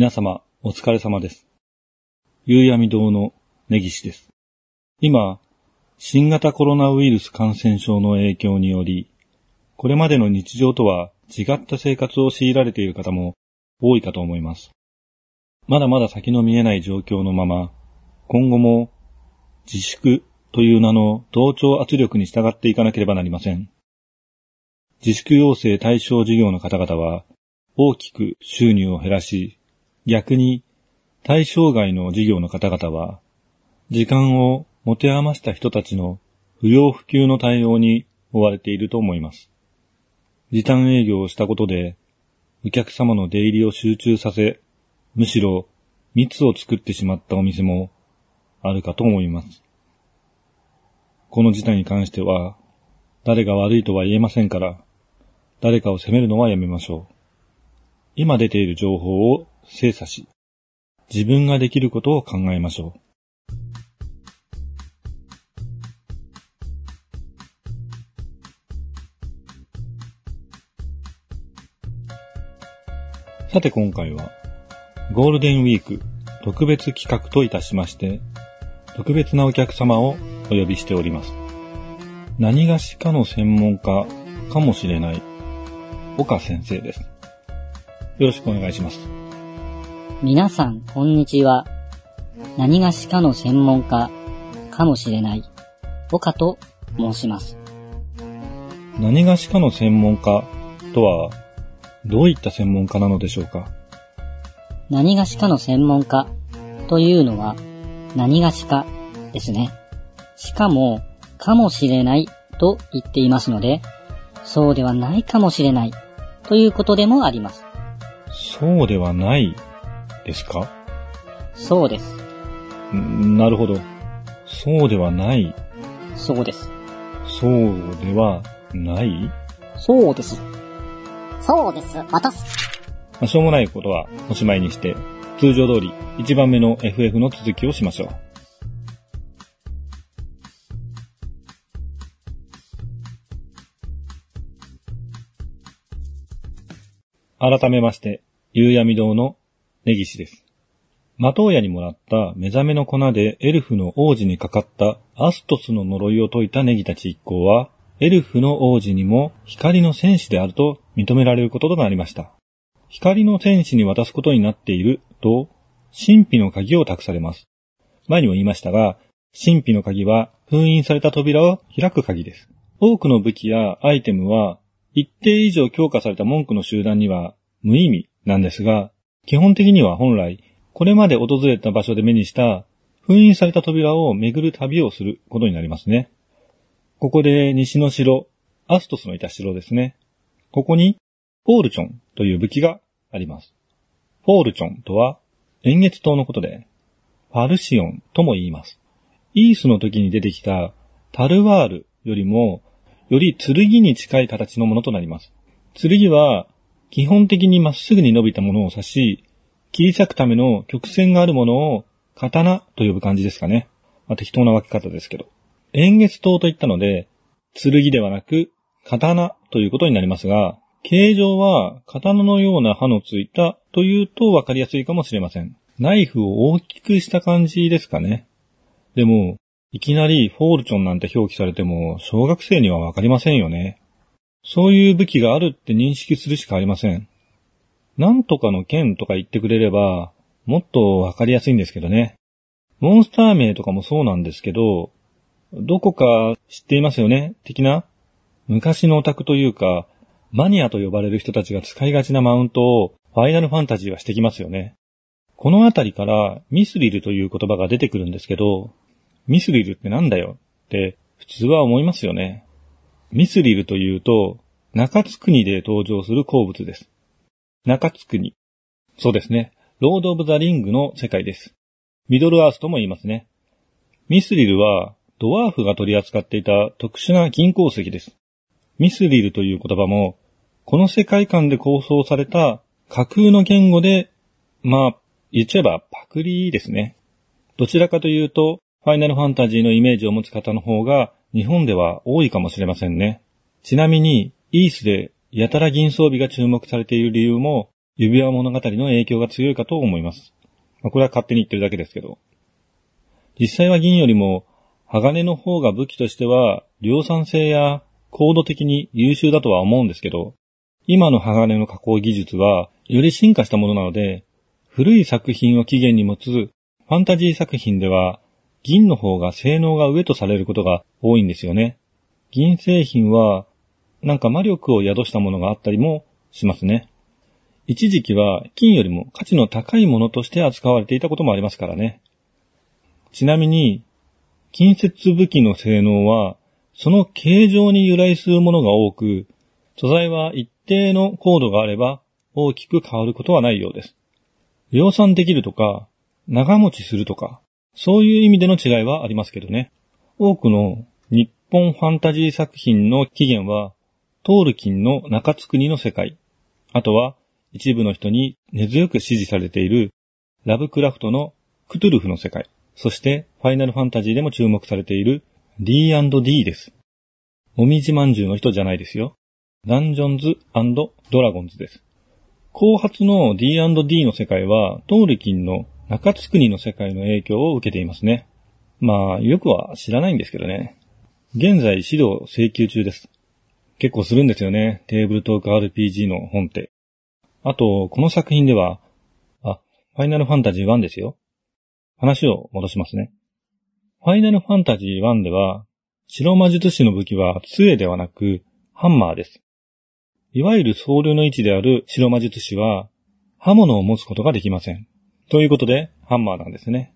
皆様、お疲れ様です。夕闇堂の根岸です。今、新型コロナウイルス感染症の影響により、これまでの日常とは違った生活を強いられている方も多いかと思います。まだまだ先の見えない状況のまま、今後も自粛という名の同調圧力に従っていかなければなりません。自粛要請対象事業の方々は大きく収入を減らし、逆に対象外の事業の方々は時間を持て余した人たちの不要不急の対応に追われていると思います。時短営業をしたことでお客様の出入りを集中させ、むしろ密を作ってしまったお店もあるかと思います。この事態に関しては、誰が悪いとは言えませんから、誰かを責めるのはやめましょう。今出ている情報を精査し、自分ができることを考えましょう。さて今回は、ゴールデンウィーク特別企画といたしまして、特別なお客様をお呼びしております。何がしかの専門家かもしれない岡先生です。よろしくお願いします。皆さん、こんにちは。何がしかの専門家かもしれない岡と申します。何がしかの専門家とは、どういった専門家なのでしょうか？何がしかの専門家というのは何がしかですね。しかも、かもしれないと言っていますので、そうではないかもしれないということでもあります。そうではないですか？そうです。んなるほど。そうではない。そうです。そうではない？そうです。そうです。渡す。まあ、しょうもないことはおしまいにして、通常通り1番目の FF の続きをしましょう。改めまして、夕闇堂の根岸です。マトウヤにもらった目覚めの粉でエルフの王子にかかったアストスの呪いを解いたネギたち一行は、エルフの王子にも光の戦士であると認められることとなりました。光の戦士に渡すことになっていると、神秘の鍵を託されます。前にも言いましたが、神秘の鍵は封印された扉を開く鍵です。多くの武器やアイテムは一定以上強化された文句の集団には無意味なんですが、基本的には本来、これまで訪れた場所で目にした封印された扉を巡る旅をすることになりますね。ここで西の城、アストスのいた城ですね。ここに、フォールチョンという武器があります。フォールチョンとは、円月島のことで、パルシオンとも言います。イースの時に出てきたタルワールよりも、より剣に近い形のものとなります。剣は、基本的にまっすぐに伸びたものを指し、切り裂くための曲線があるものを刀と呼ぶ感じですかね。まあ、適当な分け方ですけど。円月刀と言ったので、剣ではなく、刀ということになりますが、形状は刀のような刃のついたというと分かりやすいかもしれません。ナイフを大きくした感じですかね。でも、いきなりフォールチョンなんて表記されても小学生には分かりませんよね。そういう武器があるって認識するしかありません。なんとかの剣とか言ってくれれば、もっと分かりやすいんですけどね。モンスター名とかもそうなんですけど、どこか知っていますよね？的な？昔のオタクというか、マニアと呼ばれる人たちが使いがちなマウントをファイナルファンタジーはしてきますよね。このあたりからミスリルという言葉が出てくるんですけど、ミスリルってなんだよって普通は思いますよね。ミスリルというと、中津国で登場する鉱物です。中津国。そうですね。ロード・オブ・ザ・リングの世界です。ミドルアースとも言いますね。ミスリルはドワーフが取り扱っていた特殊な銀鉱石です。ミスリルという言葉も、この世界観で構想された架空の言語で、まあ、言っちゃえばパクリですね。どちらかというと、ファイナルファンタジーのイメージを持つ方の方が日本では多いかもしれませんね。ちなみに、イースでやたら銀装備が注目されている理由も、指輪物語の影響が強いかと思います。まあこれは勝手に言ってるだけですけど。実際は銀よりも、鋼の方が武器としては、量産性や高度的に優秀だとは思うんですけど、今の鋼の加工技術は、より進化したものなので、古い作品を起源に持つファンタジー作品では、銀の方が性能が上とされることが多いんですよね。銀製品は、なんか魔力を宿したものがあったりもしますね。一時期は金よりも価値の高いものとして扱われていたこともありますからね。ちなみに、近接武器の性能は、その形状に由来するものが多く、素材は一定の高度があれば大きく変わることはないようです。量産できるとか、長持ちするとか、そういう意味での違いはありますけどね。多くの日本ファンタジー作品の起源は、トールキンの中津国の世界、あとは一部の人に根強く支持されているラブクラフトのクトゥルフの世界、そしてファイナルファンタジーでも注目されている D&D です。もみじまんじゅうの人じゃないですよ。ダンジョンズドラゴンズです。後発の D&D の世界は、トールキンの中津国の世界の影響を受けていますね。まあ、よくは知らないんですけどね。現在指導請求中です。結構するんですよね。テーブルトーク RPG の本って。あと、この作品では、あ、ファイナルファンタジー1ですよ。話を戻しますね。ファイナルファンタジー1では、白魔術師の武器は杖ではなく、ハンマーです。いわゆる僧侶の位置である白魔術師は、刃物を持つことができません。ということで、ハンマーなんですね。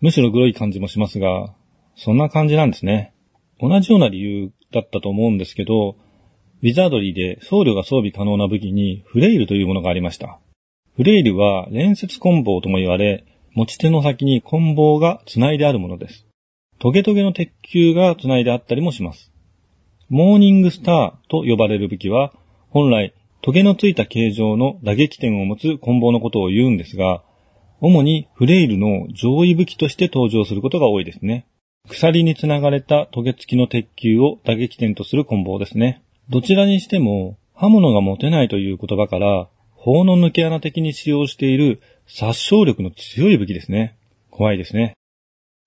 むしろグロい感じもしますが、そんな感じなんですね。同じような理由だったと思うんですけど、ウィザードリーで僧侶が装備可能な武器にフレイルというものがありました。フレイルは連接棍棒とも言われ、持ち手の先に棍棒が繋いであるものです。トゲトゲの鉄球が繋いであったりもします。モーニングスターと呼ばれる武器は、本来、トゲのついた形状の打撃点を持つ棍棒のことを言うんですが、主にフレイルの上位武器として登場することが多いですね。鎖につながれたトゲ付きの鉄球を打撃点とする棍棒ですね。どちらにしても、刃物が持てないという言葉から、砲の抜け穴的に使用している殺傷力の強い武器ですね。怖いですね。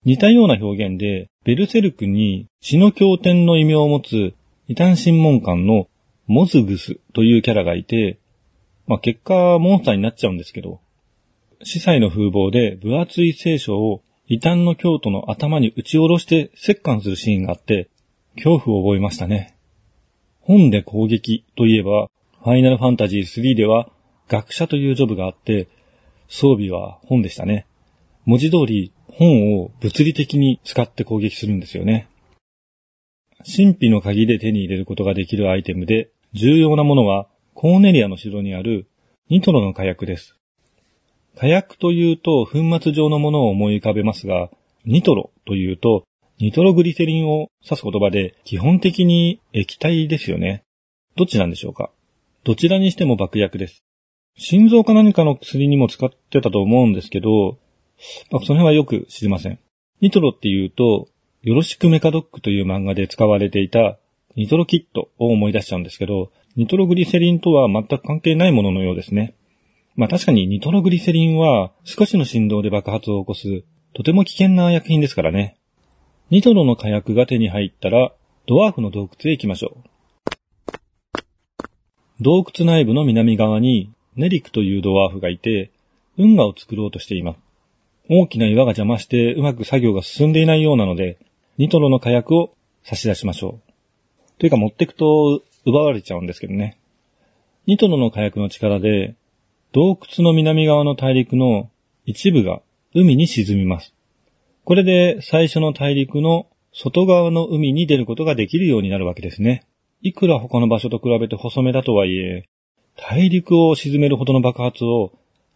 似たような表現で、ベルセルクに血の経典の異名を持つ異端審問官のモズグスというキャラがいて、まあ、結果モンスターになっちゃうんですけど、司祭の風貌で分厚い聖書を異端の京都の頭に打ち下ろして折檻するシーンがあって、恐怖を覚えましたね。本で攻撃といえば、ファイナルファンタジー3では学者というジョブがあって、装備は本でしたね。文字通り本を物理的に使って攻撃するんですよね。神秘の鍵で手に入れることができるアイテムで、重要なものはコーネリアの城にあるニトロの火薬です。火薬というと粉末状のものを思い浮かべますが、ニトロというとニトログリセリンを指す言葉で基本的に液体ですよね。どっちなんでしょうか？どちらにしても爆薬です。心臓か何かの薬にも使ってたと思うんですけど、まあ、その辺はよく知りません。ニトロっていうと、よろしくメカドックという漫画で使われていたニトロキットを思い出しちゃうんですけど、ニトログリセリンとは全く関係ないもののようですね。まあ確かにニトログリセリンは少しの振動で爆発を起こすとても危険な薬品ですからね。ニトロの火薬が手に入ったらドワーフの洞窟へ行きましょう。洞窟内部の南側にネリクというドワーフがいて運河を作ろうとしています。大きな岩が邪魔してうまく作業が進んでいないようなので、ニトロの火薬を差し出しましょう。というか持ってくと奪われちゃうんですけどね。ニトロの火薬の力で、洞窟の南側の大陸の一部が海に沈みます。これで最初の大陸の外側の海に出ることができるようになるわけですね。いくら他の場所と比べて細めだとはいえ、大陸を沈めるほどの爆発を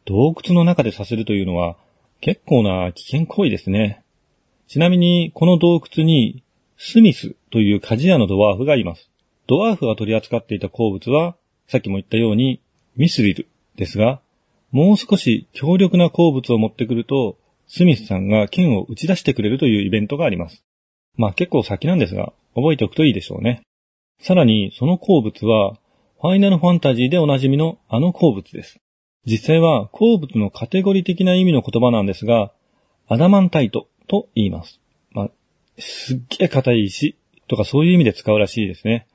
洞窟の中でさせるというのは結構な危険行為ですね。ちなみにこの洞窟にスミスという鍛冶屋のドワーフがいます。ドワーフが取り扱っていた鉱物はさっきも言ったようにミスリルですが、もう少し強力な鉱物を持ってくると、スミスさんが剣を打ち出してくれるというイベントがあります。まあ結構先なんですが、覚えておくといいでしょうね。さらに、その鉱物は、ファイナルファンタジーでおなじみのあの鉱物です。実際は鉱物のカテゴリー的な意味の言葉なんですが、アダマンタイトと言います。まあ、すっげえ硬い石とかそういう意味で使うらしいですね。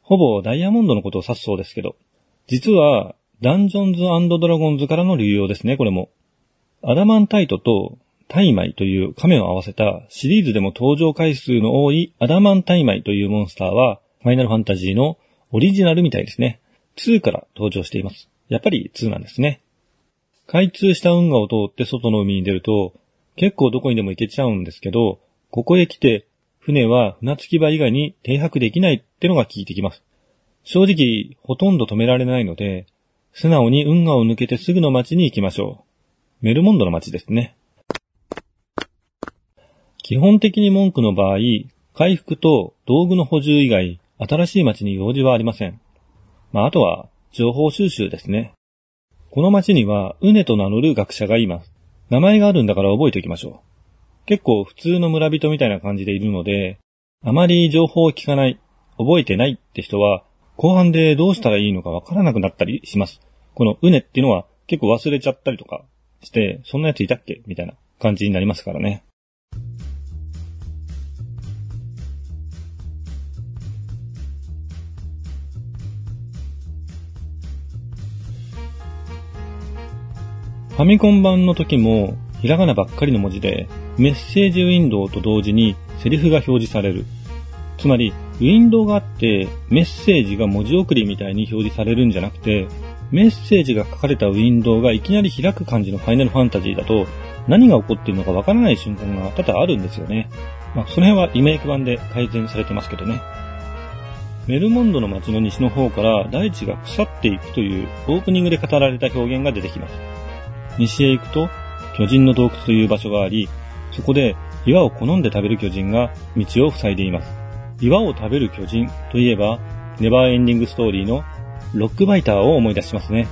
ほぼダイヤモンドのことを指すそうですけど。実は、ダンジョンズドラゴンズからの流用ですね、これも。アダマンタイトとタイマイという亀を合わせたシリーズでも登場回数の多いアダマンタイマイというモンスターは、ファイナルファンタジーのオリジナルみたいですね。2から登場しています。やっぱり2なんですね。開通した運河を通って外の海に出ると、結構どこにでも行けちゃうんですけど、ここへ来て、船は船着き場以外に停泊できないってのが聞いてきます。正直、ほとんど止められないので、素直に運河を抜けてすぐの町に行きましょう。メルモンドの町ですね。基本的に文句の場合、回復と道具の補充以外、新しい町に用事はありません。まあ、あとは、情報収集ですね。この町には、ウネと名乗る学者がいます。名前があるんだから覚えておきましょう。結構普通の村人みたいな感じでいるので、あまり情報を聞かない、覚えてないって人は、後半でどうしたらいいのかわからなくなったりします。このウネっていうのは結構忘れちゃったりとかして、そんなやついたっけ？みたいな感じになりますからね。ファミコン版の時も、ひらがなばっかりの文字で、メッセージウィンドウと同時にセリフが表示される。つまり、ウィンドウがあって、メッセージが文字送りみたいに表示されるんじゃなくて、メッセージが書かれたウィンドウがいきなり開く感じのファイナルファンタジーだと、何が起こっているのかわからない瞬間が多々あるんですよね。まあ、その辺はリメイク版で改善されてますけどね。メルモンドの街の西の方から大地が腐っていくというオープニングで語られた表現が出てきます。西へ行くと巨人の洞窟という場所があり、そこで岩を好んで食べる巨人が道を塞いでいます。岩を食べる巨人といえば、ネバーエンディングストーリーのロックバイターを思い出しますね。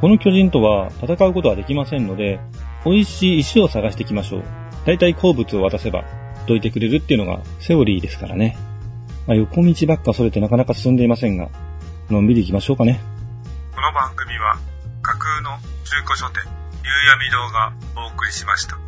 この巨人とは戦うことはできませんので、美味しい石を探してきましょう。だいたい鉱物を渡せば、どいてくれるっていうのがセオリーですからね。まあ、横道ばっかそれてなかなか進んでいませんが、のんびり行きましょうかね。この番組は架空の中古書店夕闇堂がお送りしました。